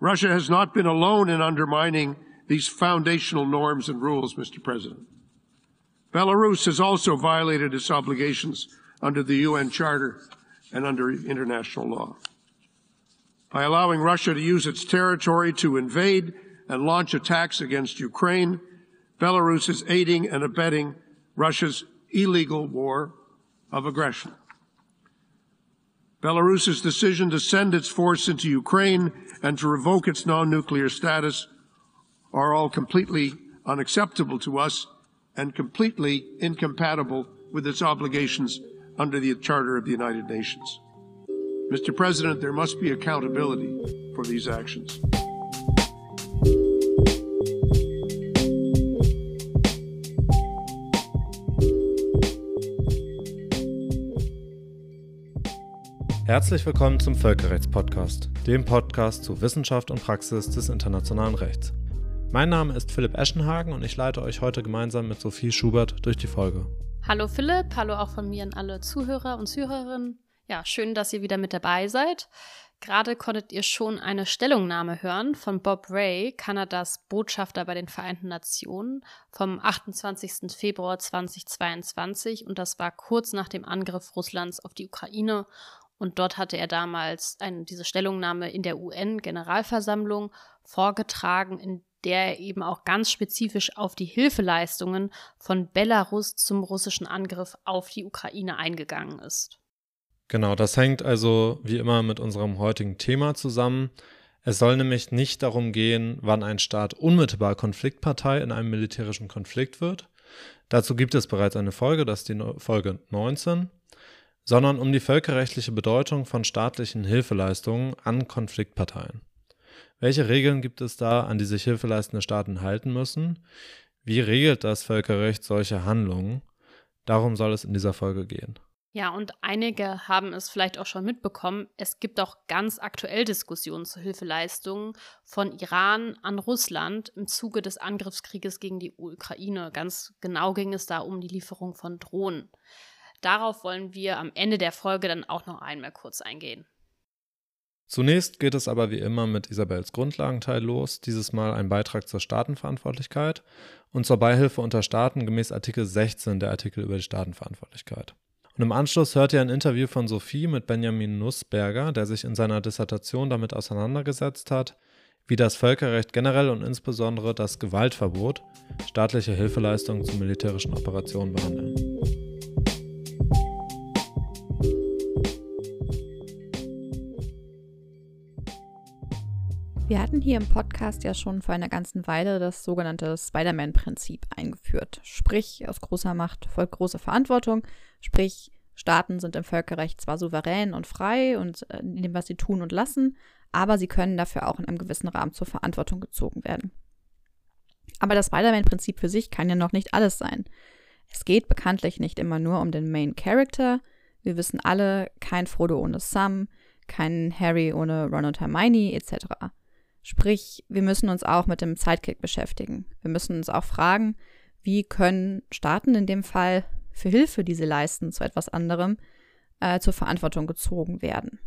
Russia has not been alone in undermining these foundational norms and rules, Mr. President. Belarus has also violated its obligations under the UN Charter and under international law. By allowing Russia to use its territory to invade and launch attacks against Ukraine, Belarus is aiding and abetting Russia's illegal war of aggression. Belarus's decision to send its force into Ukraine and to revoke its non-nuclear status are all completely unacceptable to us and completely incompatible with its obligations under the Charter of the United Nations. Mr. President, there must be accountability for these actions. Herzlich willkommen zum Völkerrechtspodcast, dem Podcast zu Wissenschaft und Praxis des internationalen Rechts. Mein Name ist Philipp Eschenhagen und ich leite euch heute gemeinsam mit Sophie Schubert durch die Folge. Hallo Philipp, hallo auch von mir an alle Zuhörer und Zuhörerinnen. Ja, schön, dass ihr wieder mit dabei seid. Gerade konntet ihr schon eine Stellungnahme hören von Bob Ray, Kanadas Botschafter bei den Vereinten Nationen, vom 28. Februar 2022 und das war kurz nach dem Angriff Russlands auf die Ukraine und dort hatte er damals eine, diese Stellungnahme in der UN-Generalversammlung vorgetragen, in der er eben auch ganz spezifisch auf die Hilfeleistungen von Belarus zum russischen Angriff auf die Ukraine eingegangen ist. Genau, das hängt also wie immer mit unserem heutigen Thema zusammen. Es soll nämlich nicht darum gehen, wann ein Staat unmittelbar Konfliktpartei in einem militärischen Konflikt wird. Dazu gibt es bereits eine Folge, das ist die Folge 19 sondern um die völkerrechtliche Bedeutung von staatlichen Hilfeleistungen an Konfliktparteien. Welche Regeln gibt es da, an die sich hilfeleistende Staaten halten müssen? Wie regelt das Völkerrecht solche Handlungen? Darum soll es in dieser Folge gehen. Ja, und einige haben es vielleicht auch schon mitbekommen. Es gibt auch ganz aktuell Diskussionen zu Hilfeleistungen von Iran an Russland im Zuge des Angriffskrieges gegen die Ukraine. Ganz genau ging es da um die Lieferung von Drohnen. Darauf wollen wir am Ende der Folge dann auch noch einmal kurz eingehen. Zunächst geht es aber wie immer mit Isabels Grundlagenteil los, dieses Mal ein Beitrag zur Staatenverantwortlichkeit und zur Beihilfe unter Staaten gemäß Artikel 16 der Artikel über die Staatenverantwortlichkeit. Und im Anschluss hört ihr ein Interview von Sophie mit Benjamin Nussberger, der sich in seiner Dissertation damit auseinandergesetzt hat, wie das Völkerrecht generell und insbesondere das Gewaltverbot staatliche Hilfeleistungen zu militärischen Operationen behandeln. Wir hatten hier im Podcast ja schon vor einer ganzen Weile das sogenannte Spider-Man-Prinzip eingeführt. Sprich, aus großer Macht folgt große Verantwortung. Sprich, Staaten sind im Völkerrecht zwar souverän und frei und äh, in dem, was sie tun und lassen, aber sie können dafür auch in einem gewissen Rahmen zur Verantwortung gezogen werden. Aber das Spider-Man-Prinzip für sich kann ja noch nicht alles sein. Es geht bekanntlich nicht immer nur um den Main Character. Wir wissen alle, kein Frodo ohne Sam, kein Harry ohne Ron und Hermione etc. Sprich, wir müssen uns auch mit dem Sidekick beschäftigen. Wir müssen uns auch fragen, wie können Staaten in dem Fall für Hilfe, die sie leisten, zu etwas anderem, äh, zur Verantwortung gezogen werden.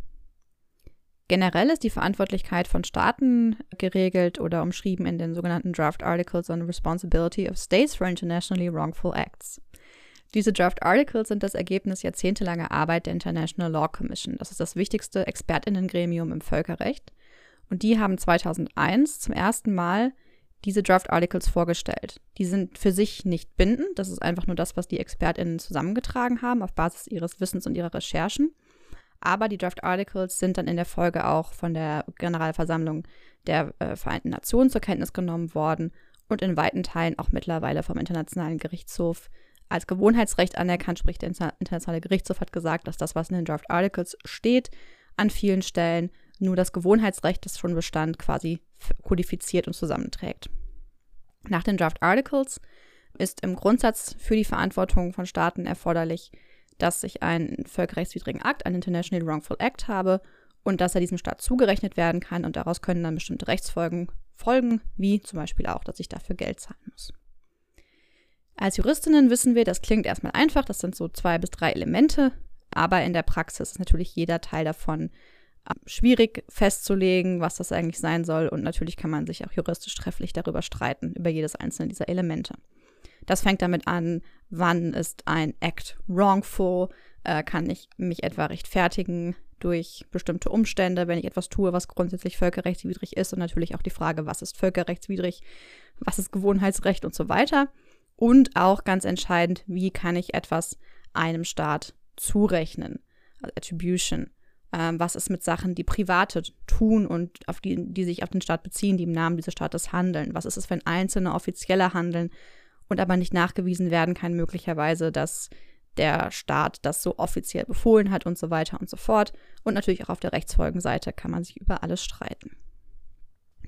Generell ist die Verantwortlichkeit von Staaten geregelt oder umschrieben in den sogenannten Draft Articles on Responsibility of States for Internationally Wrongful Acts. Diese Draft Articles sind das Ergebnis jahrzehntelanger Arbeit der International Law Commission. Das ist das wichtigste Expertinnengremium im Völkerrecht und die haben 2001 zum ersten Mal diese Draft Articles vorgestellt. Die sind für sich nicht bindend. Das ist einfach nur das, was die ExpertInnen zusammengetragen haben auf Basis ihres Wissens und ihrer Recherchen. Aber die Draft Articles sind dann in der Folge auch von der Generalversammlung der äh, Vereinten Nationen zur Kenntnis genommen worden und in weiten Teilen auch mittlerweile vom Internationalen Gerichtshof als Gewohnheitsrecht anerkannt. Sprich, der Internationale Gerichtshof hat gesagt, dass das, was in den Draft Articles steht, an vielen Stellen nur das Gewohnheitsrecht, das schon bestand, quasi kodifiziert und zusammenträgt. Nach den Draft Articles ist im Grundsatz für die Verantwortung von Staaten erforderlich, dass ich einen völkerrechtswidrigen Akt, einen International Wrongful Act habe und dass er diesem Staat zugerechnet werden kann und daraus können dann bestimmte Rechtsfolgen folgen, wie zum Beispiel auch, dass ich dafür Geld zahlen muss. Als Juristinnen wissen wir, das klingt erstmal einfach, das sind so zwei bis drei Elemente, aber in der Praxis ist natürlich jeder Teil davon schwierig festzulegen, was das eigentlich sein soll. Und natürlich kann man sich auch juristisch trefflich darüber streiten, über jedes einzelne dieser Elemente. Das fängt damit an, wann ist ein Act wrongful, äh, kann ich mich etwa rechtfertigen durch bestimmte Umstände, wenn ich etwas tue, was grundsätzlich völkerrechtswidrig ist und natürlich auch die Frage, was ist völkerrechtswidrig, was ist Gewohnheitsrecht und so weiter. Und auch ganz entscheidend, wie kann ich etwas einem Staat zurechnen, also Attribution. Ähm, was ist mit Sachen, die Private tun und auf die, die sich auf den Staat beziehen, die im Namen dieses Staates handeln? Was ist es, wenn einzelne Offizielle handeln und aber nicht nachgewiesen werden kann, möglicherweise, dass der Staat das so offiziell befohlen hat und so weiter und so fort. Und natürlich auch auf der Rechtsfolgenseite kann man sich über alles streiten.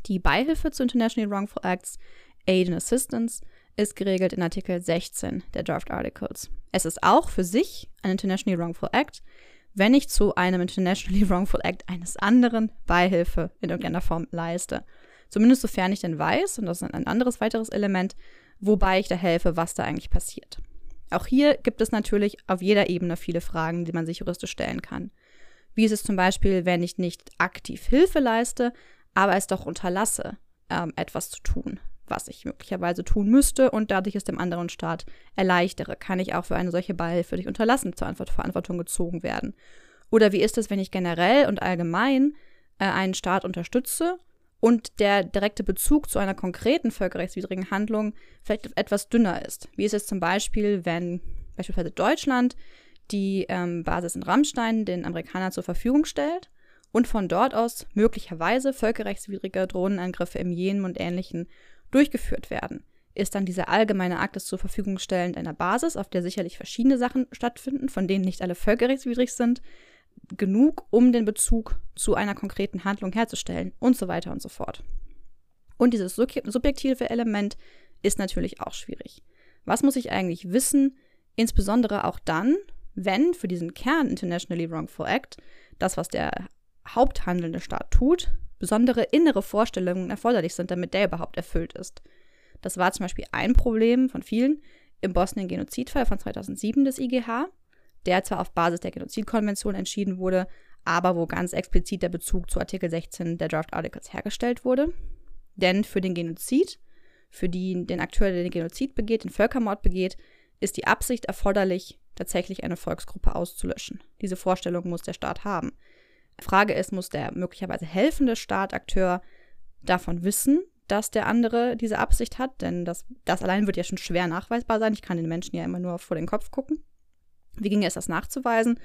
Die Beihilfe zu International Wrongful Acts, Aid and Assistance, ist geregelt in Artikel 16 der Draft Articles. Es ist auch für sich ein International Wrongful Act, wenn ich zu einem Internationally Wrongful Act eines anderen Beihilfe in irgendeiner Form leiste. Zumindest sofern ich denn weiß, und das ist ein anderes weiteres Element, wobei ich da helfe, was da eigentlich passiert. Auch hier gibt es natürlich auf jeder Ebene viele Fragen, die man sich juristisch stellen kann. Wie ist es zum Beispiel, wenn ich nicht aktiv Hilfe leiste, aber es doch unterlasse, ähm, etwas zu tun? Was ich möglicherweise tun müsste und dadurch es dem anderen Staat erleichtere, kann ich auch für eine solche Beihilfe durch Unterlassen zur Verantwortung gezogen werden. Oder wie ist es, wenn ich generell und allgemein äh, einen Staat unterstütze und der direkte Bezug zu einer konkreten völkerrechtswidrigen Handlung vielleicht etwas dünner ist? Wie ist es zum Beispiel, wenn beispielsweise Deutschland die ähm, Basis in Rammstein den Amerikanern zur Verfügung stellt und von dort aus möglicherweise völkerrechtswidrige Drohnenangriffe im Jemen und ähnlichen durchgeführt werden, ist dann dieser allgemeine Akt des zur Verfügung stellen einer Basis, auf der sicherlich verschiedene Sachen stattfinden, von denen nicht alle völkerrechtswidrig sind, genug, um den Bezug zu einer konkreten Handlung herzustellen und so weiter und so fort. Und dieses subjektive Element ist natürlich auch schwierig. Was muss ich eigentlich wissen, insbesondere auch dann, wenn für diesen Kern Internationally Wrongful Act, das, was der haupthandelnde Staat tut, besondere innere Vorstellungen erforderlich sind, damit der überhaupt erfüllt ist. Das war zum Beispiel ein Problem von vielen im Bosnien-Genozidfall von 2007 des IGH, der zwar auf Basis der Genozidkonvention entschieden wurde, aber wo ganz explizit der Bezug zu Artikel 16 der Draft Articles hergestellt wurde. Denn für den Genozid, für die, den Akteur, der den Genozid begeht, den Völkermord begeht, ist die Absicht erforderlich, tatsächlich eine Volksgruppe auszulöschen. Diese Vorstellung muss der Staat haben. Frage ist, muss der möglicherweise helfende Staatakteur davon wissen, dass der andere diese Absicht hat? Denn das, das allein wird ja schon schwer nachweisbar sein. Ich kann den Menschen ja immer nur vor den Kopf gucken. Wie ginge es, das nachzuweisen?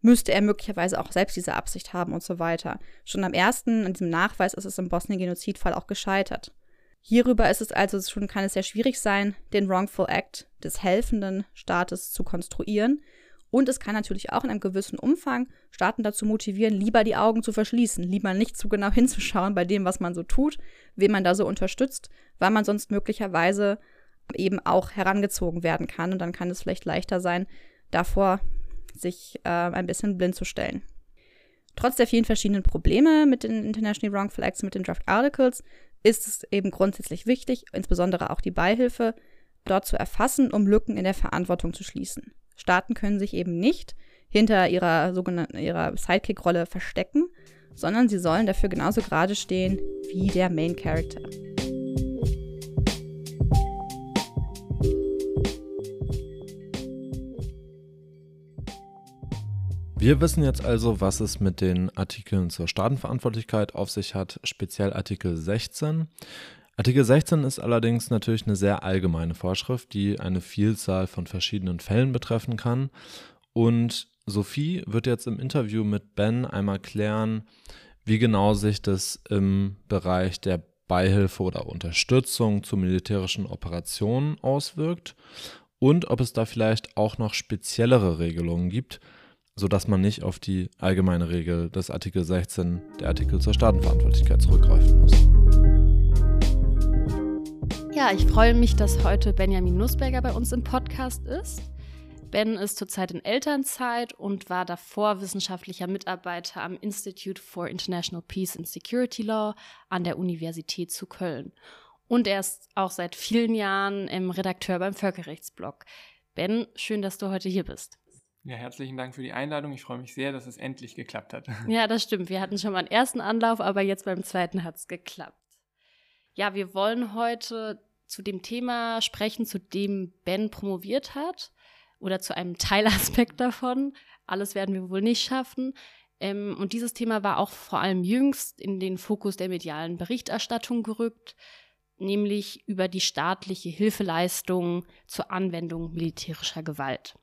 Müsste er möglicherweise auch selbst diese Absicht haben und so weiter. Schon am ersten, an diesem Nachweis, ist es im Bosnien-Genozidfall auch gescheitert. Hierüber ist es also schon, kann es sehr schwierig sein, den Wrongful Act des helfenden Staates zu konstruieren, und es kann natürlich auch in einem gewissen Umfang Staaten dazu motivieren, lieber die Augen zu verschließen, lieber nicht zu genau hinzuschauen bei dem, was man so tut, wen man da so unterstützt, weil man sonst möglicherweise eben auch herangezogen werden kann. Und dann kann es vielleicht leichter sein, davor sich äh, ein bisschen blind zu stellen. Trotz der vielen verschiedenen Probleme mit den International Wrongful Acts, mit den Draft Articles, ist es eben grundsätzlich wichtig, insbesondere auch die Beihilfe, dort zu erfassen, um Lücken in der Verantwortung zu schließen. Staaten können sich eben nicht hinter ihrer sogenannten ihrer Sidekick-Rolle verstecken, sondern sie sollen dafür genauso gerade stehen wie der Main Character. Wir wissen jetzt also, was es mit den Artikeln zur Staatenverantwortlichkeit auf sich hat, speziell Artikel 16. Artikel 16 ist allerdings natürlich eine sehr allgemeine Vorschrift, die eine Vielzahl von verschiedenen Fällen betreffen kann. Und Sophie wird jetzt im Interview mit Ben einmal klären, wie genau sich das im Bereich der Beihilfe oder Unterstützung zu militärischen Operationen auswirkt und ob es da vielleicht auch noch speziellere Regelungen gibt, sodass man nicht auf die allgemeine Regel des Artikel 16, der Artikel zur Staatenverantwortlichkeit, zurückgreifen muss. Ja, ich freue mich, dass heute Benjamin Nussberger bei uns im Podcast ist. Ben ist zurzeit in Elternzeit und war davor wissenschaftlicher Mitarbeiter am Institute for International Peace and Security Law an der Universität zu Köln. Und er ist auch seit vielen Jahren im Redakteur beim Völkerrechtsblog. Ben, schön, dass du heute hier bist. Ja, herzlichen Dank für die Einladung. Ich freue mich sehr, dass es endlich geklappt hat. Ja, das stimmt. Wir hatten schon mal einen ersten Anlauf, aber jetzt beim zweiten hat es geklappt. Ja, wir wollen heute zu dem Thema sprechen, zu dem Ben promoviert hat oder zu einem Teilaspekt davon. Alles werden wir wohl nicht schaffen. Ähm, und dieses Thema war auch vor allem jüngst in den Fokus der medialen Berichterstattung gerückt, nämlich über die staatliche Hilfeleistung zur Anwendung militärischer Gewalt.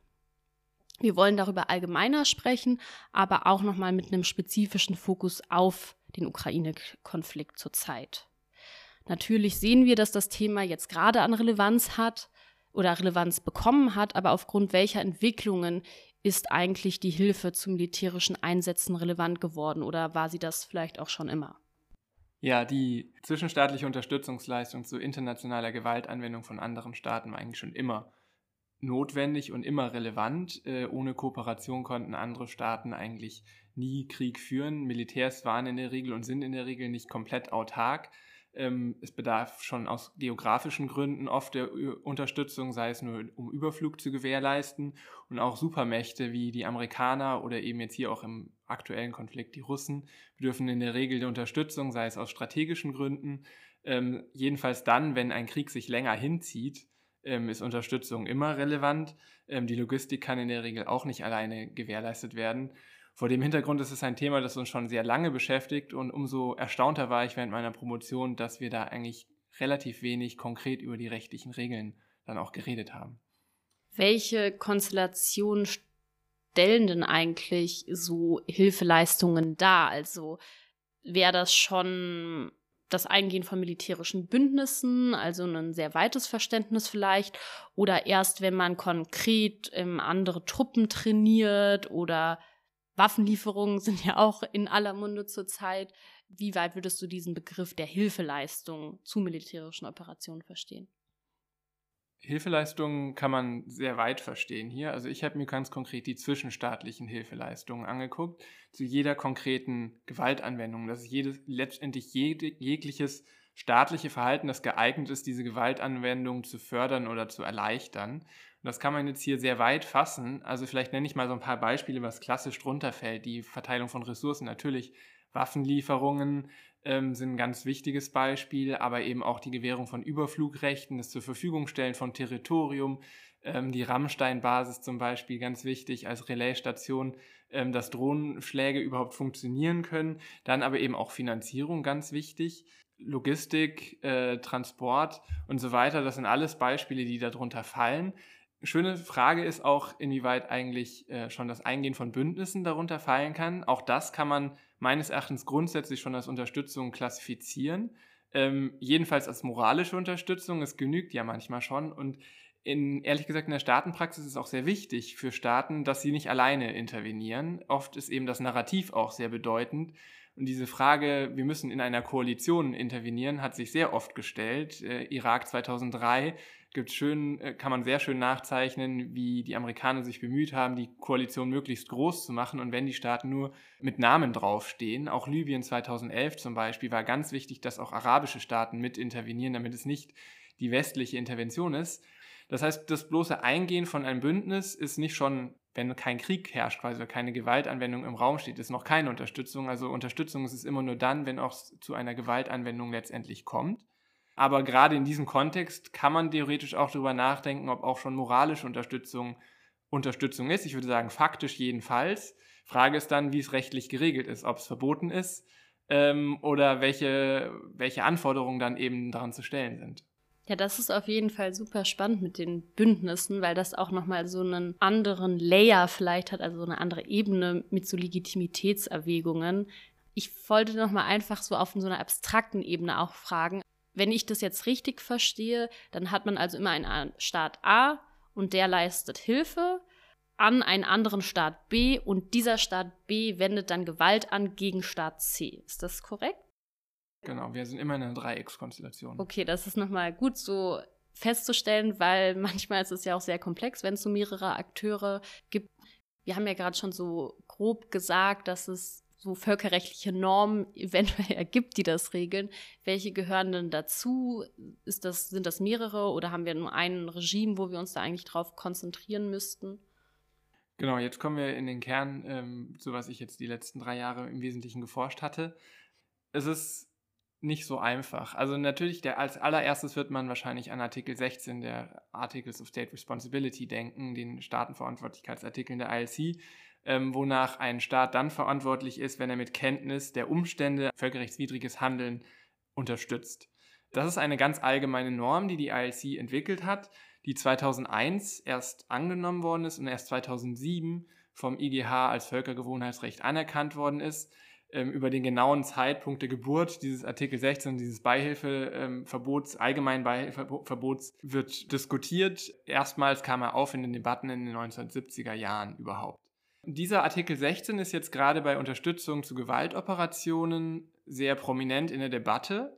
Wir wollen darüber allgemeiner sprechen, aber auch nochmal mit einem spezifischen Fokus auf den Ukraine-Konflikt zurzeit. Natürlich sehen wir, dass das Thema jetzt gerade an Relevanz hat oder Relevanz bekommen hat, aber aufgrund welcher Entwicklungen ist eigentlich die Hilfe zu militärischen Einsätzen relevant geworden oder war sie das vielleicht auch schon immer? Ja, die zwischenstaatliche Unterstützungsleistung zu internationaler Gewaltanwendung von anderen Staaten war eigentlich schon immer notwendig und immer relevant. Äh, ohne Kooperation konnten andere Staaten eigentlich nie Krieg führen. Militärs waren in der Regel und sind in der Regel nicht komplett autark. Ähm, es bedarf schon aus geografischen Gründen oft der Unterstützung, sei es nur um Überflug zu gewährleisten. Und auch Supermächte wie die Amerikaner oder eben jetzt hier auch im aktuellen Konflikt die Russen bedürfen in der Regel der Unterstützung, sei es aus strategischen Gründen. Ähm, jedenfalls dann, wenn ein Krieg sich länger hinzieht, ähm, ist Unterstützung immer relevant. die Logistik kann in der Regel auch nicht alleine gewährleistet werden. Vor dem Hintergrund ist es ein Thema, das uns schon sehr lange beschäftigt und umso erstaunter war ich während meiner Promotion, dass wir da eigentlich relativ wenig konkret über die rechtlichen Regeln dann auch geredet haben. Welche Konstellationen stellen denn eigentlich so Hilfeleistungen dar? Also wäre das schon das Eingehen von militärischen Bündnissen, also ein sehr weites Verständnis vielleicht, oder erst wenn man konkret ähm, andere Truppen trainiert oder Waffenlieferungen sind ja auch in aller Munde zurzeit. Wie weit würdest du diesen Begriff der Hilfeleistung zu militärischen Operationen verstehen? Hilfeleistungen kann man sehr weit verstehen hier. Also ich habe mir ganz konkret die zwischenstaatlichen Hilfeleistungen angeguckt, zu jeder konkreten Gewaltanwendung. Das ist jedes, letztendlich jede, jegliches staatliche Verhalten, das geeignet ist, diese Gewaltanwendung zu fördern oder zu erleichtern. Und das kann man jetzt hier sehr weit fassen. Also vielleicht nenne ich mal so ein paar Beispiele, was klassisch drunter fällt. Die Verteilung von Ressourcen, natürlich Waffenlieferungen ähm, sind ein ganz wichtiges Beispiel, aber eben auch die Gewährung von Überflugrechten, das zur Verfügung stellen von Territorium, ähm, die Rammstein-Basis zum Beispiel, ganz wichtig als Relaisstation, ähm, dass Drohnenschläge überhaupt funktionieren können. Dann aber eben auch Finanzierung, ganz wichtig. Logistik, äh, Transport und so weiter, das sind alles Beispiele, die darunter fallen. Schöne Frage ist auch, inwieweit eigentlich äh, schon das Eingehen von Bündnissen darunter fallen kann. Auch das kann man meines Erachtens grundsätzlich schon als Unterstützung klassifizieren. Ähm, jedenfalls als moralische Unterstützung. Es genügt ja manchmal schon. Und in, ehrlich gesagt, in der Staatenpraxis ist es auch sehr wichtig für Staaten, dass sie nicht alleine intervenieren. Oft ist eben das Narrativ auch sehr bedeutend. Und diese Frage, wir müssen in einer Koalition intervenieren, hat sich sehr oft gestellt. Äh, Irak 2003 gibt schön, äh, kann man sehr schön nachzeichnen, wie die Amerikaner sich bemüht haben, die Koalition möglichst groß zu machen und wenn die Staaten nur mit Namen draufstehen, auch Libyen 2011 zum Beispiel, war ganz wichtig, dass auch arabische Staaten mit intervenieren, damit es nicht die westliche Intervention ist. Das heißt, das bloße Eingehen von einem Bündnis ist nicht schon, wenn kein Krieg herrscht, quasi keine Gewaltanwendung im Raum steht, ist noch keine Unterstützung. Also Unterstützung ist es immer nur dann, wenn auch zu einer Gewaltanwendung letztendlich kommt. Aber gerade in diesem Kontext kann man theoretisch auch darüber nachdenken, ob auch schon moralische Unterstützung Unterstützung ist. Ich würde sagen, faktisch jedenfalls. Frage ist dann, wie es rechtlich geregelt ist, ob es verboten ist ähm, oder welche, welche Anforderungen dann eben daran zu stellen sind. Ja, das ist auf jeden Fall super spannend mit den Bündnissen, weil das auch nochmal so einen anderen Layer vielleicht hat, also eine andere Ebene mit so Legitimitätserwägungen. Ich wollte nochmal einfach so auf so einer abstrakten Ebene auch fragen, wenn ich das jetzt richtig verstehe, dann hat man also immer einen Staat A und der leistet Hilfe an einen anderen Staat B und dieser Staat B wendet dann Gewalt an gegen Staat C. Ist das korrekt? Genau, wir sind immer in einer Dreieckskonstellation. Okay, das ist nochmal gut so festzustellen, weil manchmal ist es ja auch sehr komplex, wenn es so mehrere Akteure gibt. Wir haben ja gerade schon so grob gesagt, dass es so völkerrechtliche Normen eventuell ergibt, die das regeln. Welche gehören denn dazu? Ist das, sind das mehrere oder haben wir nur ein Regime, wo wir uns da eigentlich drauf konzentrieren müssten? Genau, jetzt kommen wir in den Kern, ähm, zu was ich jetzt die letzten drei Jahre im Wesentlichen geforscht hatte. Es ist nicht so einfach. Also natürlich, der, als allererstes wird man wahrscheinlich an Artikel 16 der Articles of State Responsibility denken, den Staatenverantwortlichkeitsartikeln der ILC, ähm, wonach ein Staat dann verantwortlich ist, wenn er mit Kenntnis der Umstände völkerrechtswidriges Handeln unterstützt. Das ist eine ganz allgemeine Norm, die die ILC entwickelt hat, die 2001 erst angenommen worden ist und erst 2007 vom IGH als Völkergewohnheitsrecht anerkannt worden ist. Ähm, über den genauen Zeitpunkt der Geburt dieses Artikel 16, dieses Beihilfeverbots, ähm, allgemeinen Beihilfeverbots wird diskutiert. Erstmals kam er auf in den Debatten in den 1970er Jahren überhaupt. Dieser Artikel 16 ist jetzt gerade bei Unterstützung zu Gewaltoperationen sehr prominent in der Debatte.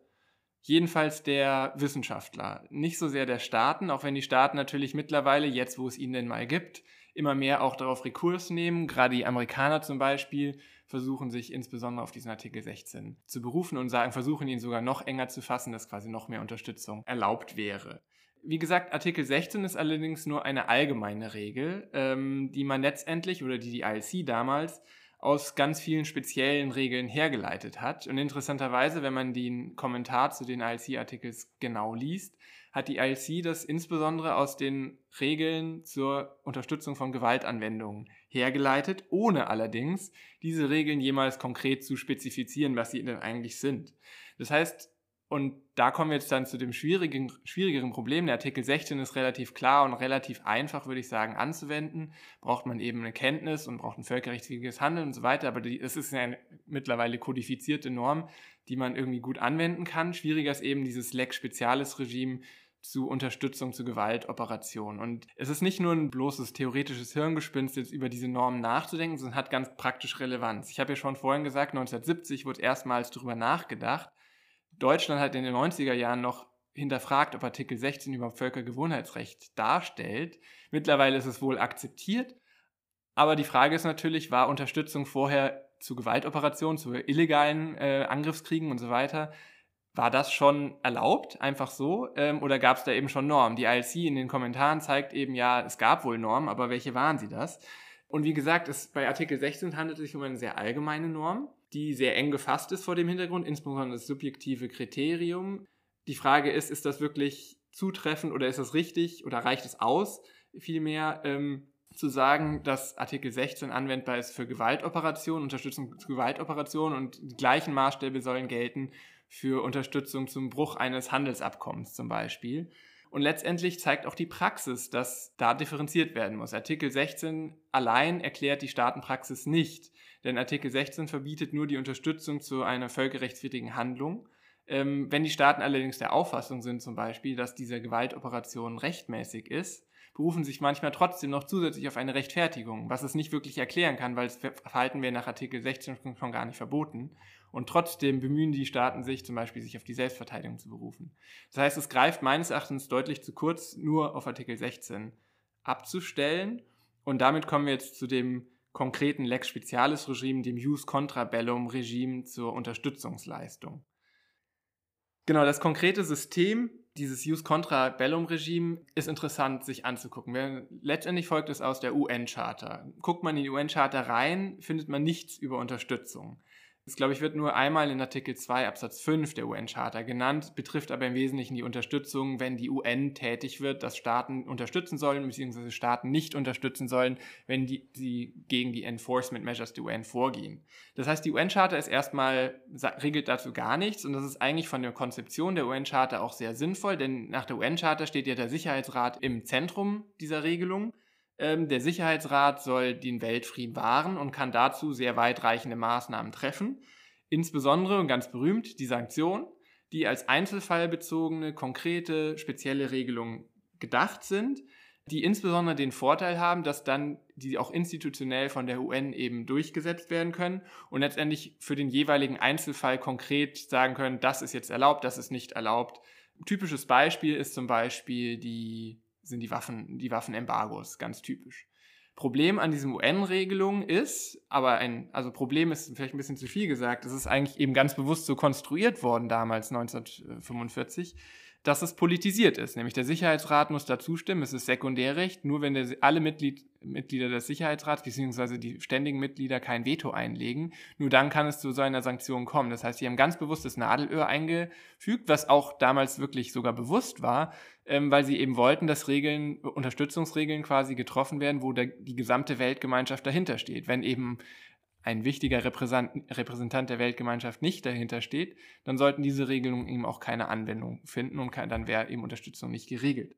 Jedenfalls der Wissenschaftler, nicht so sehr der Staaten, auch wenn die Staaten natürlich mittlerweile, jetzt wo es ihn denn mal gibt, immer mehr auch darauf Rekurs nehmen. Gerade die Amerikaner zum Beispiel versuchen sich insbesondere auf diesen Artikel 16 zu berufen und sagen, versuchen ihn sogar noch enger zu fassen, dass quasi noch mehr Unterstützung erlaubt wäre. Wie gesagt, Artikel 16 ist allerdings nur eine allgemeine Regel, ähm, die man letztendlich oder die die ILC damals aus ganz vielen speziellen Regeln hergeleitet hat. Und interessanterweise, wenn man den Kommentar zu den ILC-Artikels genau liest, hat die ILC das insbesondere aus den Regeln zur Unterstützung von Gewaltanwendungen hergeleitet, ohne allerdings diese Regeln jemals konkret zu spezifizieren, was sie denn eigentlich sind. Das heißt, und da kommen wir jetzt dann zu dem schwierigen, schwierigeren Problem. Der Artikel 16 ist relativ klar und relativ einfach, würde ich sagen, anzuwenden. Braucht man eben eine Kenntnis und braucht ein völkerrechtswidriges Handeln und so weiter. Aber es ist eine mittlerweile kodifizierte Norm, die man irgendwie gut anwenden kann. Schwieriger ist eben dieses Lex Specialis Regime zu Unterstützung zu Gewaltoperationen. Und es ist nicht nur ein bloßes theoretisches Hirngespinst, jetzt über diese Normen nachzudenken, sondern hat ganz praktisch Relevanz. Ich habe ja schon vorhin gesagt, 1970 wurde erstmals darüber nachgedacht, Deutschland hat in den 90er Jahren noch hinterfragt, ob Artikel 16 überhaupt Völkergewohnheitsrecht darstellt. Mittlerweile ist es wohl akzeptiert. Aber die Frage ist natürlich, war Unterstützung vorher zu Gewaltoperationen, zu illegalen äh, Angriffskriegen und so weiter, war das schon erlaubt, einfach so? Ähm, oder gab es da eben schon Normen? Die ILC in den Kommentaren zeigt eben, ja, es gab wohl Normen, aber welche waren sie das? Und wie gesagt, es, bei Artikel 16 handelt es sich um eine sehr allgemeine Norm die sehr eng gefasst ist vor dem Hintergrund, insbesondere das subjektive Kriterium. Die Frage ist, ist das wirklich zutreffend oder ist das richtig oder reicht es aus, vielmehr ähm, zu sagen, dass Artikel 16 anwendbar ist für Gewaltoperationen, Unterstützung zu Gewaltoperationen und die gleichen Maßstäbe sollen gelten für Unterstützung zum Bruch eines Handelsabkommens zum Beispiel. Und letztendlich zeigt auch die Praxis, dass da differenziert werden muss. Artikel 16 allein erklärt die Staatenpraxis nicht. Denn Artikel 16 verbietet nur die Unterstützung zu einer völkerrechtswidrigen Handlung. Ähm, wenn die Staaten allerdings der Auffassung sind, zum Beispiel, dass diese Gewaltoperation rechtmäßig ist, berufen sich manchmal trotzdem noch zusätzlich auf eine Rechtfertigung, was es nicht wirklich erklären kann, weil das Verhalten wäre nach Artikel 16 schon gar nicht verboten. Und trotzdem bemühen die Staaten sich zum Beispiel, sich auf die Selbstverteidigung zu berufen. Das heißt, es greift meines Erachtens deutlich zu kurz, nur auf Artikel 16 abzustellen. Und damit kommen wir jetzt zu dem konkreten Lex Specialis Regime, dem Jus Contra Bellum Regime zur Unterstützungsleistung. Genau, das konkrete System dieses Jus Contra Bellum Regime ist interessant sich anzugucken. Letztendlich folgt es aus der UN-Charta. Guckt man in die UN-Charta rein, findet man nichts über Unterstützung. Das, glaube ich, wird nur einmal in Artikel 2 Absatz 5 der UN-Charta genannt, betrifft aber im Wesentlichen die Unterstützung, wenn die UN tätig wird, dass Staaten unterstützen sollen, beziehungsweise Staaten nicht unterstützen sollen, wenn die, sie gegen die Enforcement Measures der UN vorgehen. Das heißt, die UN-Charta ist erstmal, regelt dazu gar nichts und das ist eigentlich von der Konzeption der UN-Charta auch sehr sinnvoll, denn nach der UN-Charta steht ja der Sicherheitsrat im Zentrum dieser Regelung. Ähm, der Sicherheitsrat soll den Weltfrieden wahren und kann dazu sehr weitreichende Maßnahmen treffen. Insbesondere und ganz berühmt die Sanktionen, die als einzelfallbezogene, konkrete, spezielle Regelungen gedacht sind, die insbesondere den Vorteil haben, dass dann die auch institutionell von der UN eben durchgesetzt werden können und letztendlich für den jeweiligen Einzelfall konkret sagen können, das ist jetzt erlaubt, das ist nicht erlaubt. Ein typisches Beispiel ist zum Beispiel die sind die Waffen, die Waffenembargos, ganz typisch. Problem an diesen UN-Regelungen ist, aber ein, also Problem ist vielleicht ein bisschen zu viel gesagt, es ist eigentlich eben ganz bewusst so konstruiert worden damals, 1945, dass es politisiert ist. Nämlich der Sicherheitsrat muss da zustimmen. Es ist Sekundärrecht. Nur wenn der, alle Mitglied, Mitglieder des Sicherheitsrats bzw. die ständigen Mitglieder kein Veto einlegen, nur dann kann es zu so einer Sanktion kommen. Das heißt, sie haben ganz bewusst das Nadelöhr eingefügt, was auch damals wirklich sogar bewusst war, ähm, weil sie eben wollten, dass Regeln, Unterstützungsregeln quasi getroffen werden, wo der, die gesamte Weltgemeinschaft dahinter steht. Wenn eben ein wichtiger Repräsentant der Weltgemeinschaft nicht dahinter steht, dann sollten diese Regelungen eben auch keine Anwendung finden und dann wäre eben Unterstützung nicht geregelt.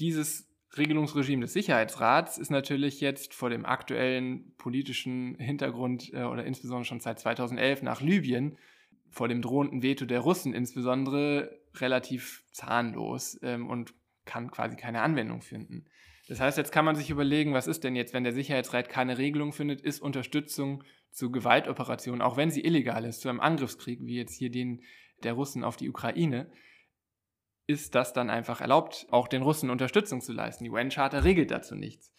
Dieses Regelungsregime des Sicherheitsrats ist natürlich jetzt vor dem aktuellen politischen Hintergrund äh, oder insbesondere schon seit 2011 nach Libyen, vor dem drohenden Veto der Russen insbesondere, relativ zahnlos ähm, und kann quasi keine Anwendung finden. Das heißt, jetzt kann man sich überlegen, was ist denn jetzt, wenn der Sicherheitsrat keine Regelung findet, ist Unterstützung zu Gewaltoperationen, auch wenn sie illegal ist, zu einem Angriffskrieg, wie jetzt hier den der Russen auf die Ukraine, ist das dann einfach erlaubt, auch den Russen Unterstützung zu leisten. Die UN-Charta regelt dazu nichts.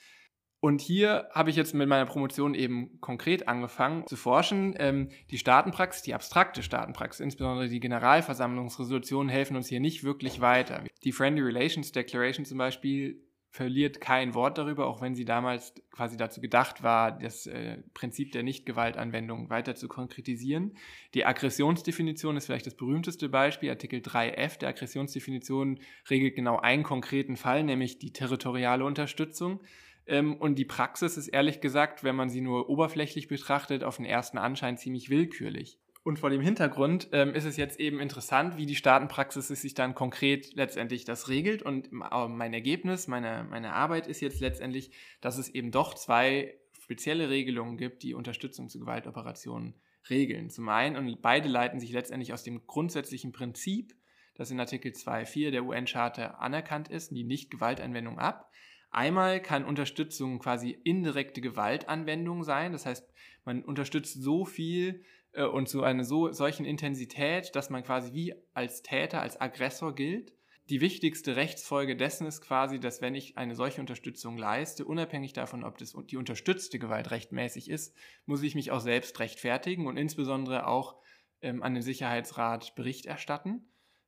Und hier habe ich jetzt mit meiner Promotion eben konkret angefangen zu forschen. Ähm, die Staatenpraxis, die abstrakte Staatenpraxis, insbesondere die Generalversammlungsresolutionen, helfen uns hier nicht wirklich weiter. Die Friendly Relations Declaration zum Beispiel verliert kein Wort darüber, auch wenn sie damals quasi dazu gedacht war, das äh, Prinzip der Nichtgewaltanwendung weiter zu konkretisieren. Die Aggressionsdefinition ist vielleicht das berühmteste Beispiel. Artikel 3f der Aggressionsdefinition regelt genau einen konkreten Fall, nämlich die territoriale Unterstützung. Ähm, und die Praxis ist ehrlich gesagt, wenn man sie nur oberflächlich betrachtet, auf den ersten Anschein ziemlich willkürlich. Und vor dem Hintergrund ähm, ist es jetzt eben interessant, wie die Staatenpraxis sich dann konkret letztendlich das regelt. Und mein Ergebnis, meine, meine Arbeit ist jetzt letztendlich, dass es eben doch zwei spezielle Regelungen gibt, die Unterstützung zu Gewaltoperationen regeln. Zum einen, und beide leiten sich letztendlich aus dem grundsätzlichen Prinzip, das in Artikel 2.4 der UN-Charta anerkannt ist, die Nicht-Gewaltanwendung ab. Einmal kann Unterstützung quasi indirekte Gewaltanwendung sein, das heißt, man unterstützt so viel, und zu einer so, solchen Intensität, dass man quasi wie als Täter, als Aggressor gilt. Die wichtigste Rechtsfolge dessen ist quasi, dass wenn ich eine solche Unterstützung leiste, unabhängig davon, ob das die unterstützte Gewalt rechtmäßig ist, muss ich mich auch selbst rechtfertigen und insbesondere auch ähm, an den Sicherheitsrat Bericht erstatten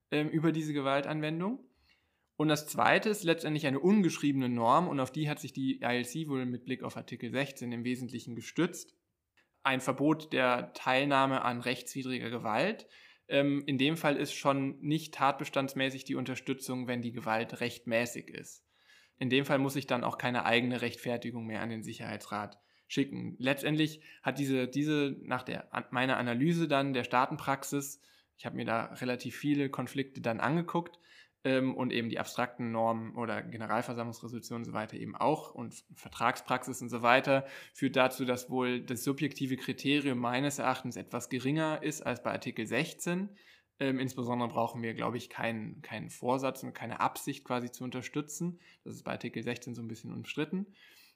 ähm, über diese Gewaltanwendung. Und das Zweite ist letztendlich eine ungeschriebene Norm und auf die hat sich die ILC wohl mit Blick auf Artikel 16 im Wesentlichen gestützt ein Verbot der Teilnahme an rechtswidriger Gewalt. Ähm, in dem Fall ist schon nicht tatbestandsmäßig die Unterstützung, wenn die Gewalt rechtmäßig ist. In dem Fall muss ich dann auch keine eigene Rechtfertigung mehr an den Sicherheitsrat schicken. Letztendlich hat diese, diese nach der, meiner Analyse dann der Staatenpraxis, ich habe mir da relativ viele Konflikte dann angeguckt, ähm, und eben die abstrakten Normen oder Generalversammlungsresolutionen und so weiter eben auch und Vertragspraxis und so weiter führt dazu, dass wohl das subjektive Kriterium meines Erachtens etwas geringer ist als bei Artikel 16. Ähm, insbesondere brauchen wir, glaube ich, keinen, keinen Vorsatz und keine Absicht quasi zu unterstützen. Das ist bei Artikel 16 so ein bisschen umstritten.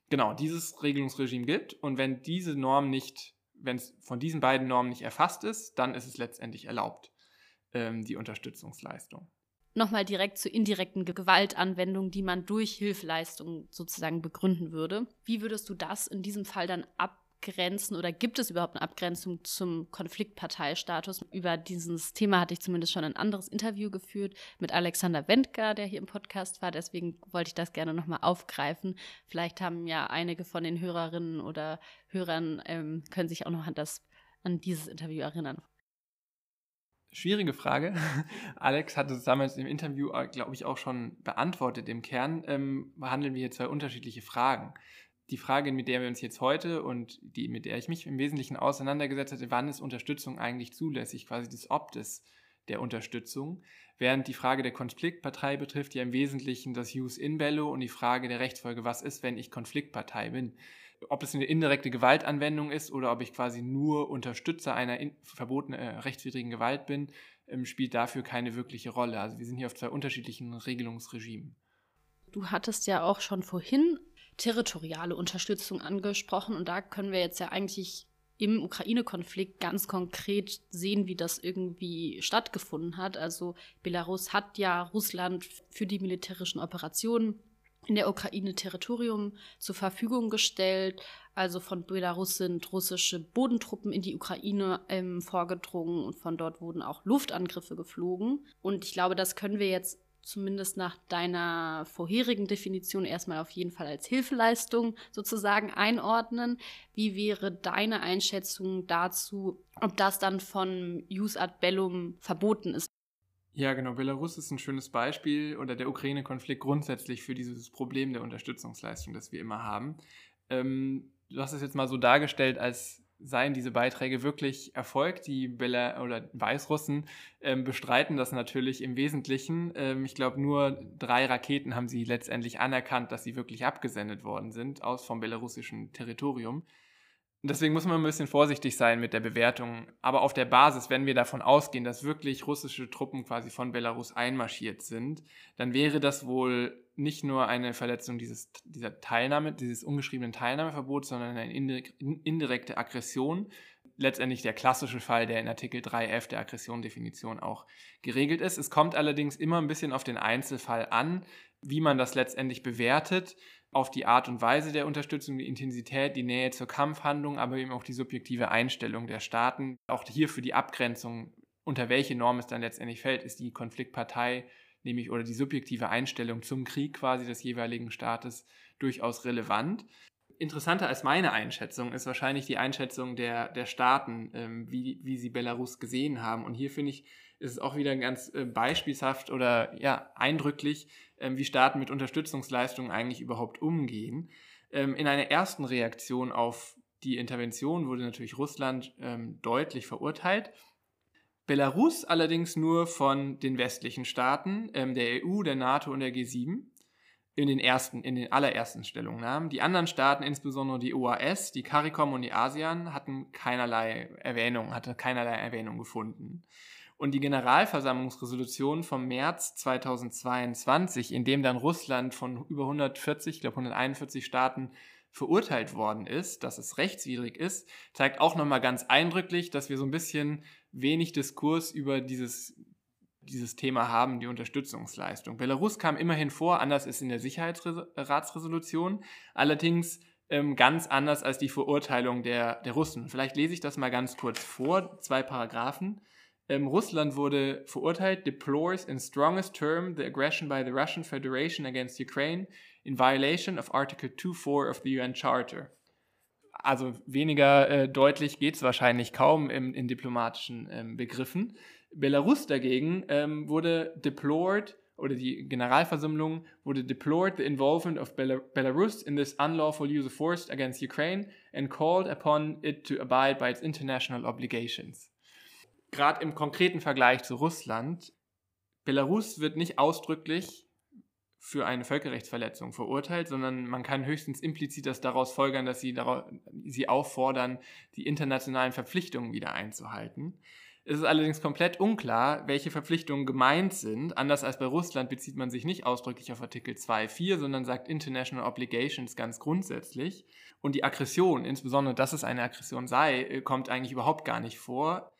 Genau, dieses Regelungsregime gibt und wenn diese Norm nicht, wenn es von diesen beiden Normen nicht erfasst ist, dann ist es letztendlich erlaubt, ähm, die Unterstützungsleistung nochmal direkt zur indirekten Gewaltanwendung, die man durch Hilfeleistung sozusagen begründen würde. Wie würdest du das in diesem Fall dann abgrenzen oder gibt es überhaupt eine Abgrenzung zum Konfliktparteistatus? Über dieses Thema hatte ich zumindest schon ein anderes Interview geführt mit Alexander Wendker, der hier im Podcast war. Deswegen wollte ich das gerne nochmal aufgreifen. Vielleicht haben ja einige von den Hörerinnen oder Hörern ähm, können sich auch noch an das an dieses Interview erinnern. Schwierige Frage. Alex hatte es damals im Interview, äh, glaube ich, auch schon beantwortet. Im Kern ähm, behandeln wir hier zwei unterschiedliche Fragen. Die Frage, mit der wir uns jetzt heute und die, mit der ich mich im Wesentlichen auseinandergesetzt hatte, wann ist Unterstützung eigentlich zulässig, quasi das Ob des, der Unterstützung, während die Frage der Konfliktpartei betrifft ja im Wesentlichen das Use in bello und die Frage der Rechtsfolge, was ist, wenn ich Konfliktpartei bin ob es eine indirekte Gewaltanwendung ist oder ob ich quasi nur Unterstützer einer in, verbotenen äh, rechtswidrigen Gewalt bin, ähm, spielt dafür keine wirkliche Rolle. Also wir sind hier auf zwei unterschiedlichen Regelungsregimen. Du hattest ja auch schon vorhin territoriale Unterstützung angesprochen und da können wir jetzt ja eigentlich im Ukraine-Konflikt ganz konkret sehen, wie das irgendwie stattgefunden hat. Also Belarus hat ja Russland für die militärischen Operationen in der Ukraine Territorium zur Verfügung gestellt. Also von Belarus sind russische Bodentruppen in die Ukraine ähm, vorgedrungen und von dort wurden auch Luftangriffe geflogen. Und ich glaube, das können wir jetzt zumindest nach deiner vorherigen Definition erstmal auf jeden Fall als Hilfeleistung sozusagen einordnen. Wie wäre deine Einschätzung dazu, ob das dann von Jus ad Bellum verboten ist? Ja, genau. Belarus ist ein schönes Beispiel oder der Ukraine-Konflikt grundsätzlich für dieses Problem der Unterstützungsleistung, das wir immer haben. Ähm, du hast es jetzt mal so dargestellt, als seien diese Beiträge wirklich erfolgt. Die Bela oder Weißrussen ähm, bestreiten das natürlich im Wesentlichen. Ähm, ich glaube, nur drei Raketen haben sie letztendlich anerkannt, dass sie wirklich abgesendet worden sind aus vom belarussischen Territorium. Deswegen muss man ein bisschen vorsichtig sein mit der Bewertung. Aber auf der Basis, wenn wir davon ausgehen, dass wirklich russische Truppen quasi von Belarus einmarschiert sind, dann wäre das wohl nicht nur eine Verletzung dieses, dieser Teilnahme, dieses ungeschriebenen Teilnahmeverbots, sondern eine indirekte Aggression. Letztendlich der klassische Fall, der in Artikel 3f der Aggression-Definition auch geregelt ist. Es kommt allerdings immer ein bisschen auf den Einzelfall an, wie man das letztendlich bewertet auf die Art und Weise der Unterstützung, die Intensität, die Nähe zur Kampfhandlung, aber eben auch die subjektive Einstellung der Staaten. Auch hier für die Abgrenzung, unter welche Norm es dann letztendlich fällt, ist die Konfliktpartei, nämlich oder die subjektive Einstellung zum Krieg quasi des jeweiligen Staates durchaus relevant. Interessanter als meine Einschätzung ist wahrscheinlich die Einschätzung der, der Staaten, ähm, wie, wie sie Belarus gesehen haben. Und hier finde ich, ist es auch wieder ganz äh, beispielshaft oder ja, eindrücklich, ähm, wie Staaten mit Unterstützungsleistungen eigentlich überhaupt umgehen. Ähm, in einer ersten Reaktion auf die Intervention wurde natürlich Russland ähm, deutlich verurteilt. Belarus allerdings nur von den westlichen Staaten, der EU, der NATO und der G7 in den ersten, in den allerersten Stellungnahmen. Die anderen Staaten, insbesondere die OAS, die CARICOM und die ASEAN, hatten keinerlei Erwähnung, hatte keinerlei Erwähnung gefunden. Und die Generalversammlungsresolution vom März 2022, in dem dann Russland von über 140, ich glaube 141 Staaten verurteilt worden ist, dass es rechtswidrig ist, zeigt auch nochmal ganz eindrücklich, dass wir so ein bisschen wenig Diskurs über dieses, dieses Thema haben, die Unterstützungsleistung. Belarus kam immerhin vor, anders ist in der Sicherheitsratsresolution, allerdings ähm, ganz anders als die Verurteilung der, der Russen. Vielleicht lese ich das mal ganz kurz vor, zwei Paragraphen. Ähm, Russland wurde verurteilt, deplores in strongest term the aggression by the Russian Federation against Ukraine in violation of Article 2.4 of the UN Charter. Also weniger äh, deutlich geht es wahrscheinlich kaum im, in diplomatischen ähm, Begriffen. Belarus dagegen ähm, wurde deplored, oder die Generalversammlung wurde deplored the involvement of Bel Belarus in this unlawful use of force against Ukraine and called upon it to abide by its international obligations gerade im konkreten Vergleich zu Russland, Belarus wird nicht ausdrücklich für eine Völkerrechtsverletzung verurteilt, sondern man kann höchstens implizit das daraus folgern, dass sie, daraus, sie auffordern, die internationalen Verpflichtungen wieder einzuhalten. Es ist allerdings komplett unklar, welche Verpflichtungen gemeint sind. Anders als bei Russland bezieht man sich nicht ausdrücklich auf Artikel 2.4, sondern sagt International Obligations ganz grundsätzlich. Und die Aggression, insbesondere dass es eine Aggression sei, äh, kommt eigentlich überhaupt gar nicht vor.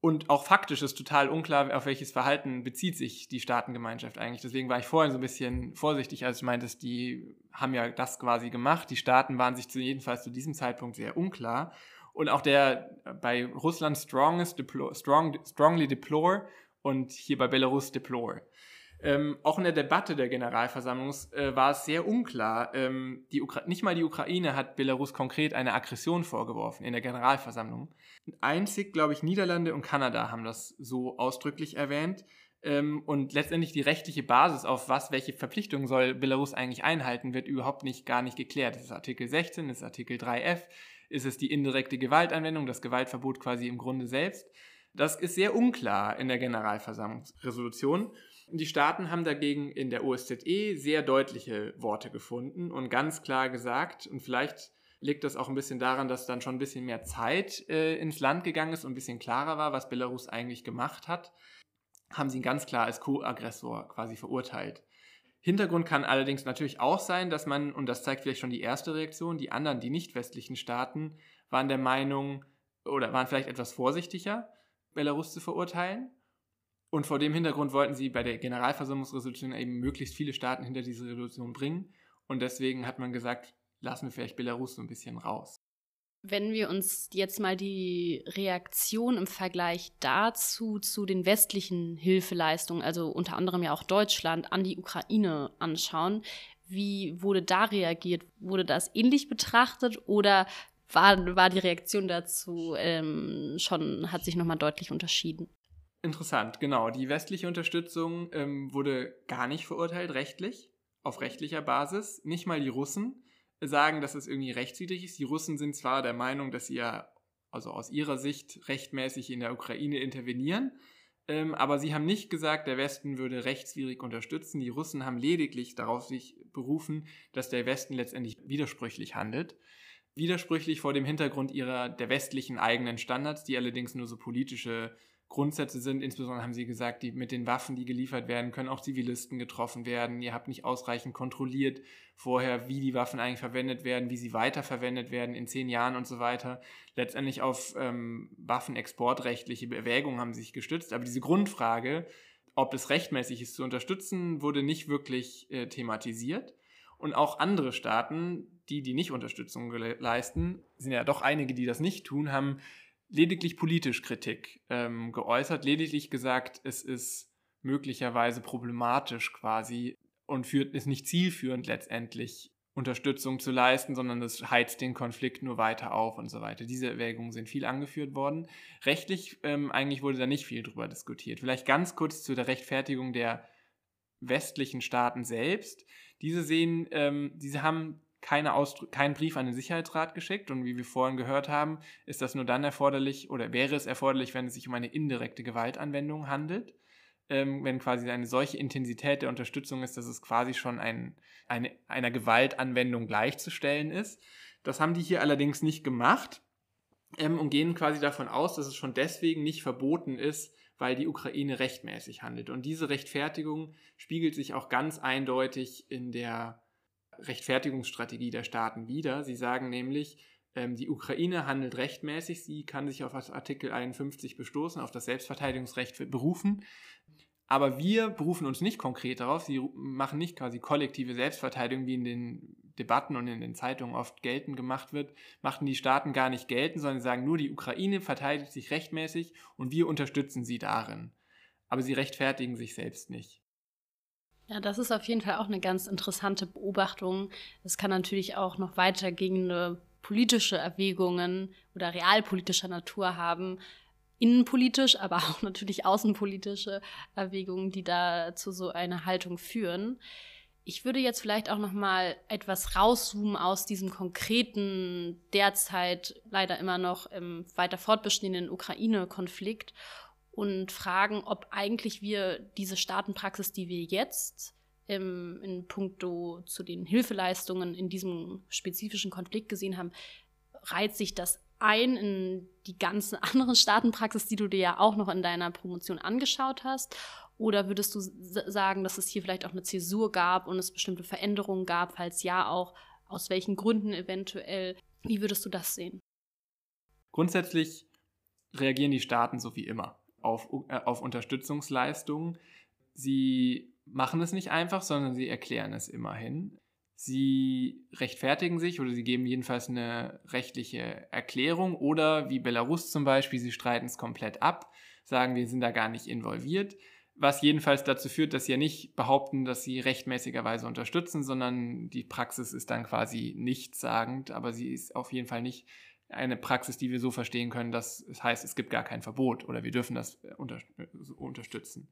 Und auch faktisch ist total unklar, auf welches Verhalten bezieht sich die Staatengemeinschaft eigentlich. Deswegen war ich vorhin so ein bisschen vorsichtig, als ich meinte, die haben ja das quasi gemacht. Die Staaten waren sich zu, jedenfalls zu diesem Zeitpunkt sehr unklar. Und auch der bei Russland strongest deplore, strong, strongly deplore und hier bei Belarus deplore. Ähm, auch in der Debatte der Generalversammlung äh, war es sehr unklar. Ähm, nicht mal die Ukraine hat Belarus konkret eine Aggression vorgeworfen in der Generalversammlung. Einzig, glaube ich, Niederlande und Kanada haben das so ausdrücklich erwähnt. Ähm, und letztendlich die rechtliche Basis, auf was, welche Verpflichtungen soll Belarus eigentlich einhalten, wird überhaupt nicht gar nicht geklärt. Das ist Artikel 16, das ist Artikel 3f, ist es die indirekte Gewaltanwendung, das Gewaltverbot quasi im Grunde selbst. Das ist sehr unklar in der Generalversammlungsresolution. Die Staaten haben dagegen in der OSZE sehr deutliche Worte gefunden und ganz klar gesagt, und vielleicht liegt das auch ein bisschen daran, dass dann schon ein bisschen mehr Zeit äh, ins Land gegangen ist und ein bisschen klarer war, was Belarus eigentlich gemacht hat, haben sie ihn ganz klar als Co-Aggressor quasi verurteilt. Hintergrund kann allerdings natürlich auch sein, dass man, und das zeigt vielleicht schon die erste Reaktion, die anderen, die nicht westlichen Staaten, waren der Meinung oder waren vielleicht etwas vorsichtiger, Belarus zu verurteilen Und vor dem Hintergrund wollten sie bei der Generalversammlungsresolution eben möglichst viele Staaten hinter diese Resolution bringen. Und deswegen hat man gesagt, lassen wir vielleicht Belarus so ein bisschen raus. Wenn wir uns jetzt mal die Reaktion im Vergleich dazu zu den westlichen Hilfeleistungen, also unter anderem ja auch Deutschland, an die Ukraine anschauen, wie wurde da reagiert? Wurde das ähnlich betrachtet oder war, war die Reaktion dazu ähm, schon, hat sich nochmal deutlich unterschieden? Interessant, genau. Die westliche Unterstützung ähm, wurde gar nicht verurteilt, rechtlich, auf rechtlicher Basis. Nicht mal die Russen sagen, dass es irgendwie rechtswidrig ist. Die Russen sind zwar der Meinung, dass sie ja, also aus ihrer Sicht, rechtmäßig in der Ukraine intervenieren, ähm, aber sie haben nicht gesagt, der Westen würde rechtswidrig unterstützen. Die Russen haben lediglich darauf sich berufen, dass der Westen letztendlich widersprüchlich handelt. Widersprüchlich vor dem Hintergrund ihrer der westlichen eigenen Standards, die allerdings nur so politische Grundsätze sind. Insbesondere haben sie gesagt, die, mit den Waffen, die geliefert werden, können auch Zivilisten getroffen werden. Ihr habt nicht ausreichend kontrolliert vorher, wie die Waffen eigentlich verwendet werden, wie sie weiterverwendet werden in zehn Jahren und so weiter. Letztendlich auf ähm, waffenexportrechtliche Erwägungen haben sie sich gestützt. Aber diese Grundfrage, ob es rechtmäßig ist zu unterstützen, wurde nicht wirklich äh, thematisiert. Und auch andere Staaten, die die nicht Unterstützung leisten, sind ja doch einige, die das nicht tun, haben lediglich politisch Kritik ähm, geäußert, lediglich gesagt, es ist möglicherweise problematisch quasi und führt, ist nicht zielführend letztendlich Unterstützung zu leisten, sondern es heizt den Konflikt nur weiter auf und so weiter. Diese Erwägungen sind viel angeführt worden. Rechtlich ähm, eigentlich wurde da nicht viel drüber diskutiert. Vielleicht ganz kurz zu der Rechtfertigung der westlichen Staaten selbst. Diese sehen, ähm, diese haben keine keinen Brief an den Sicherheitsrat geschickt und wie wir vorhin gehört haben, ist das nur dann erforderlich oder wäre es erforderlich, wenn es sich um eine indirekte Gewaltanwendung handelt, ähm, wenn quasi eine solche Intensität der Unterstützung ist, dass es quasi schon ein, eine, einer Gewaltanwendung gleichzustellen ist. Das haben die hier allerdings nicht gemacht ähm, und gehen quasi davon aus, dass es schon deswegen nicht verboten ist, weil die Ukraine rechtmäßig handelt. Und diese Rechtfertigung spiegelt sich auch ganz eindeutig in der Rechtfertigungsstrategie der Staaten wider. Sie sagen nämlich, ähm, die Ukraine handelt rechtmäßig, sie kann sich auf Artikel 51 bestoßen, auf das Selbstverteidigungsrecht berufen. Aber wir berufen uns nicht konkret darauf, sie machen nicht quasi kollektive Selbstverteidigung, wie in den Debatten und in den Zeitungen oft geltend gemacht wird, machten die Staaten gar nicht geltend, sondern sagen nur, die Ukraine verteidigt sich rechtmäßig und wir unterstützen sie darin. Aber sie rechtfertigen sich selbst nicht. Ja, das ist auf jeden Fall auch eine ganz interessante Beobachtung. Es kann natürlich auch noch weitergehende politische Erwägungen oder realpolitischer Natur haben. Innenpolitisch, aber auch natürlich außenpolitische Erwägungen, die da zu so einer Haltung führen. Ich würde jetzt vielleicht auch noch mal etwas rauszoomen aus diesem konkreten, derzeit leider immer noch im weiter fortbestehenden Ukraine-Konflikt und fragen, ob eigentlich wir diese Staatenpraxis, die wir jetzt im, in puncto zu den Hilfeleistungen in diesem spezifischen Konflikt gesehen haben, reiht sich das ein in die ganze andere Staatenpraxis, die du dir ja auch noch in deiner Promotion angeschaut hast? Oder würdest du sagen, dass es hier vielleicht auch eine Zäsur gab und es bestimmte Veränderungen gab, falls ja auch, aus welchen Gründen eventuell? Wie würdest du das sehen? Grundsätzlich reagieren die Staaten so wie immer auf, äh, auf Unterstützungsleistungen. Sie machen es nicht einfach, sondern sie erklären es immerhin. Sie rechtfertigen sich oder sie geben jedenfalls eine rechtliche Erklärung oder wie Belarus zum Beispiel, sie streiten es komplett ab, sagen, wir sind da gar nicht involviert, was jedenfalls dazu führt, dass sie ja nicht behaupten, dass sie rechtmäßigerweise unterstützen, sondern die Praxis ist dann quasi nichtssagend, aber sie ist auf jeden Fall nicht eine Praxis, die wir so verstehen können, dass es heißt, es gibt gar kein Verbot oder wir dürfen das äh, unter, unterstützen.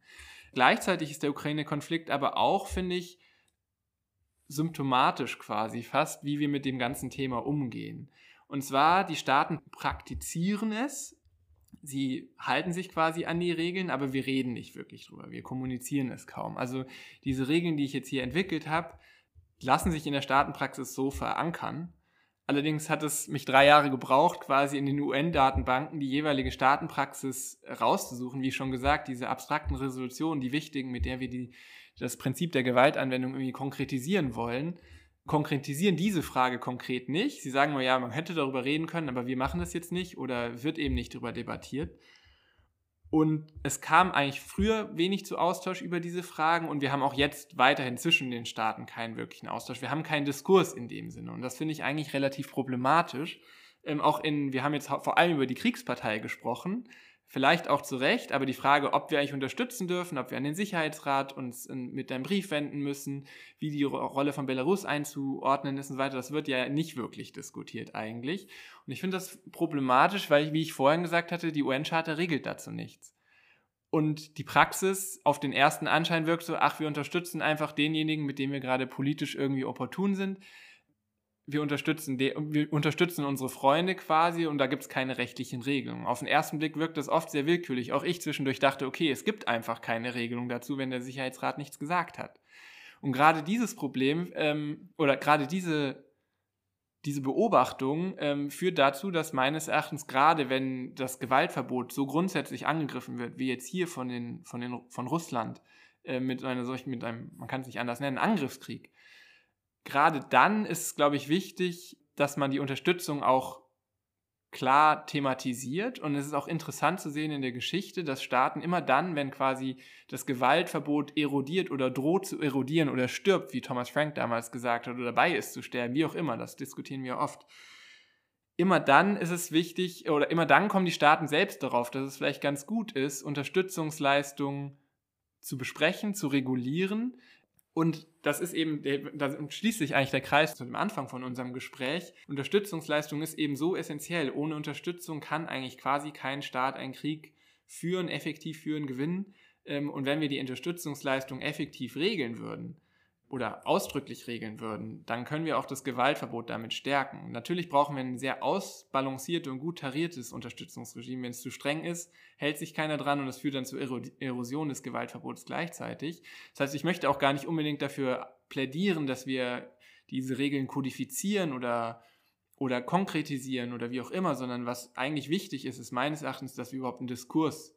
Gleichzeitig ist der Ukraine-Konflikt aber auch, finde ich, symptomatisch quasi fast, wie wir mit dem ganzen Thema umgehen. Und zwar, die Staaten praktizieren es, sie halten sich quasi an die Regeln, aber wir reden nicht wirklich drüber, wir kommunizieren es kaum. Also diese Regeln, die ich jetzt hier entwickelt habe, lassen sich in der Staatenpraxis so verankern, Allerdings hat es mich drei Jahre gebraucht, quasi in den UN-Datenbanken die jeweilige Staatenpraxis rauszusuchen. Wie schon gesagt, diese abstrakten Resolutionen, die wichtigen, mit der wir die, das Prinzip der Gewaltanwendung irgendwie konkretisieren wollen, konkretisieren diese Frage konkret nicht. Sie sagen nur, ja, man hätte darüber reden können, aber wir machen das jetzt nicht oder wird eben nicht darüber debattiert. Und es kam eigentlich früher wenig zu Austausch über diese Fragen und wir haben auch jetzt weiterhin zwischen den Staaten keinen wirklichen Austausch. Wir haben keinen Diskurs in dem Sinne und das finde ich eigentlich relativ problematisch. Ähm, auch in, wir haben jetzt vor allem über die Kriegspartei gesprochen, vielleicht auch zu Recht, aber die Frage, ob wir eigentlich unterstützen dürfen, ob wir an den Sicherheitsrat uns mit einem Brief wenden müssen, wie die Rolle von Belarus einzuordnen ist und so weiter, das wird ja nicht wirklich diskutiert eigentlich. Und ich finde das problematisch, weil, wie ich vorhin gesagt hatte, die UN-Charta regelt dazu nichts. Und die Praxis auf den ersten Anschein wirkt so, ach, wir unterstützen einfach denjenigen, mit dem wir gerade politisch irgendwie opportun sind wir unterstützen, die, wir unterstützen unsere Freunde quasi und da gibt es keine rechtlichen Regelungen. Auf den ersten Blick wirkt das oft sehr willkürlich. Auch ich zwischendurch dachte, okay, es gibt einfach keine Regelung dazu, wenn der Sicherheitsrat nichts gesagt hat. Und gerade dieses Problem ähm, oder gerade diese, diese Beobachtung ähm, führt dazu, dass meines Erachtens gerade wenn das Gewaltverbot so grundsätzlich angegriffen wird, wie jetzt hier von, den, von, den, von Russland, äh, mit einer solchen, mit einem, man kann es nicht anders nennen, Angriffskrieg, gerade dann ist es, glaube ich, wichtig, dass man die Unterstützung auch klar thematisiert. Und es ist auch interessant zu sehen in der Geschichte, dass Staaten immer dann, wenn quasi das Gewaltverbot erodiert oder droht zu erodieren oder stirbt, wie Thomas Frank damals gesagt hat, oder dabei ist zu sterben, wie auch immer, das diskutieren wir oft. Immer dann ist es wichtig, oder immer dann kommen die Staaten selbst darauf, dass es vielleicht ganz gut ist, Unterstützungsleistungen zu besprechen, zu regulieren, und das ist eben, da schließt sich eigentlich der Kreis zu dem Anfang von unserem Gespräch. Unterstützungsleistung ist eben so essentiell. Ohne Unterstützung kann eigentlich quasi kein Staat einen Krieg führen, effektiv führen, gewinnen. Ähm, und wenn wir die Unterstützungsleistung effektiv regeln würden, oder ausdrücklich regeln würden, dann können wir auch das Gewaltverbot damit stärken. Natürlich brauchen wir ein sehr ausbalanciertes und gut tariertes Unterstützungsregime. Wenn es zu streng ist, hält sich keiner dran und es führt dann zur Erosion des Gewaltverbots gleichzeitig. Das heißt, ich möchte auch gar nicht unbedingt dafür plädieren, dass wir diese Regeln kodifizieren oder, oder konkretisieren oder wie auch immer, sondern was eigentlich wichtig ist, ist meines Erachtens, dass wir überhaupt einen Diskurs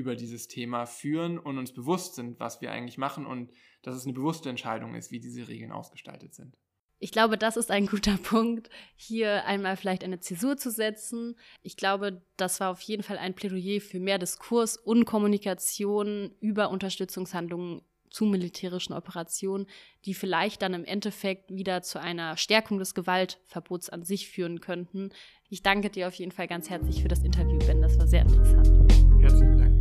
über dieses Thema führen und uns bewusst sind, was wir eigentlich machen und dass es eine bewusste Entscheidung ist, wie diese Regeln ausgestaltet sind. Ich glaube, das ist ein guter Punkt, hier einmal vielleicht eine Zäsur zu setzen. Ich glaube, das war auf jeden Fall ein Plädoyer für mehr Diskurs und Kommunikation über Unterstützungshandlungen zu militärischen Operationen, die vielleicht dann im Endeffekt wieder zu einer Stärkung des Gewaltverbots an sich führen könnten. Ich danke dir auf jeden Fall ganz herzlich für das Interview, Ben. Das war sehr interessant. Herzlichen Dank.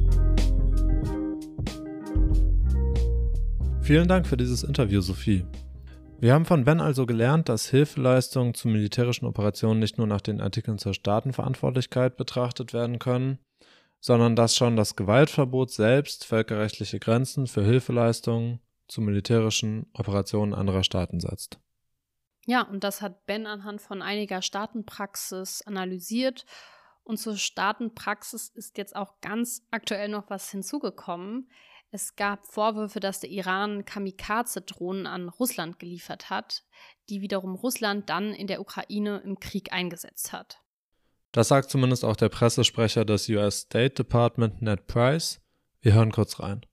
Vielen Dank für dieses Interview, Sophie. Wir haben von Ben also gelernt, dass Hilfeleistungen zu militärischen Operationen nicht nur nach den Artikeln zur Staatenverantwortlichkeit betrachtet werden können, sondern dass schon das Gewaltverbot selbst völkerrechtliche Grenzen für Hilfeleistungen zu militärischen Operationen anderer Staaten setzt. Ja, und das hat Ben anhand von einiger Staatenpraxis analysiert. Und zur Staatenpraxis ist jetzt auch ganz aktuell noch was hinzugekommen. Es gab Vorwürfe, dass der Iran Kamikaze-Drohnen an Russland geliefert hat, die wiederum Russland dann in der Ukraine im Krieg eingesetzt hat. Das sagt zumindest auch der Pressesprecher des US State Department, Ned Price. Wir hören kurz rein.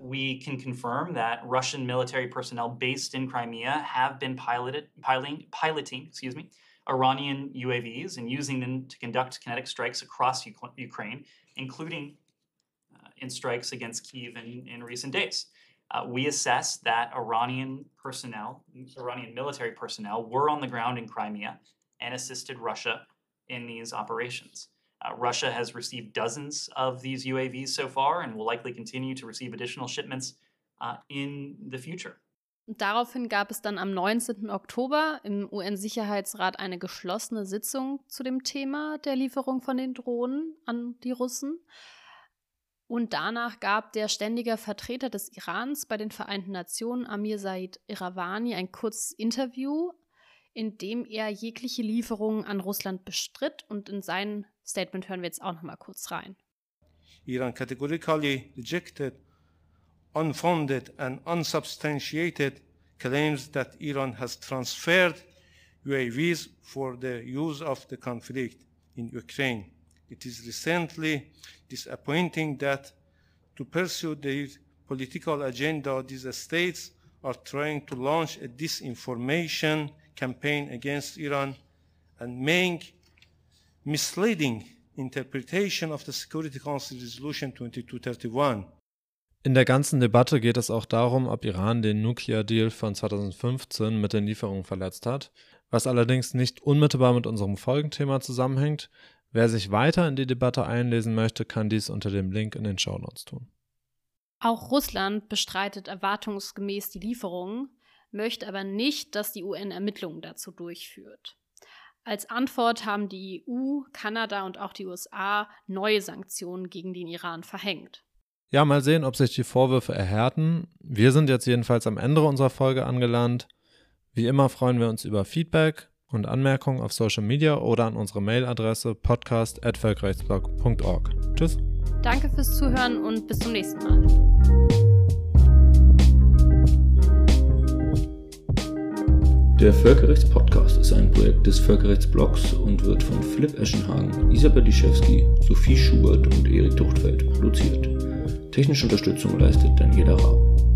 We can confirm that Russian military personnel based in Crimea have been piloted, piloting, piloting excuse me, Iranian UAVs and using them to conduct kinetic strikes across Ukraine, including in strikes against Kiev in, in recent days. Uh, we assess that Iranian personnel, Iranian military personnel, were on the ground in Crimea and assisted Russia in these operations. Uh, Russia has received dozens of these UAVs so far and will likely continue to receive additional shipments uh, in the future. Daraufhin gab es dann am 19. Oktober im UN-Sicherheitsrat eine geschlossene Sitzung zu dem Thema der Lieferung von den Drohnen an die Russen. Und danach gab der ständige Vertreter des Irans bei den Vereinten Nationen, Amir Said Iravani, ein kurzes Interview, in dem er jegliche Lieferungen an Russland bestritt. Und in sein Statement hören wir jetzt auch noch mal kurz rein. Iran categorically rejected unfounded and unsubstantiated claims that Iran has transferred UAVs for the use of the conflict in Ukraine. It is recently disappointing that to pursue their political agenda, these states are trying to launch a disinformation campaign against Iran and make misleading interpretation of the Security Council Resolution 2231. In der ganzen Debatte geht es auch darum, ob Iran den Nuclear Deal von 2015 mit den Lieferungen verletzt hat, was allerdings nicht unmittelbar mit unserem Folgenthema zusammenhängt. Wer sich weiter in die Debatte einlesen möchte, kann dies unter dem Link in den Shownotes tun. Auch Russland bestreitet erwartungsgemäß die Lieferungen, möchte aber nicht, dass die UN Ermittlungen dazu durchführt. Als Antwort haben die EU, Kanada und auch die USA neue Sanktionen gegen den Iran verhängt. Ja, mal sehen, ob sich die Vorwürfe erhärten. Wir sind jetzt jedenfalls am Ende unserer Folge angelandet. Wie immer freuen wir uns über Feedback und Anmerkungen auf Social Media oder an unsere Mailadresse podcast.völkerrechtsblog.org. Tschüss. Danke fürs Zuhören und bis zum nächsten Mal. Der Völkerrechtspodcast ist ein Projekt des Völkerrechtsblogs und wird von Philipp Eschenhagen, Isabel Liszewski, Sophie Schubert und Erik Tuchtfeld produziert. Technische Unterstützung leistet Daniela Rau.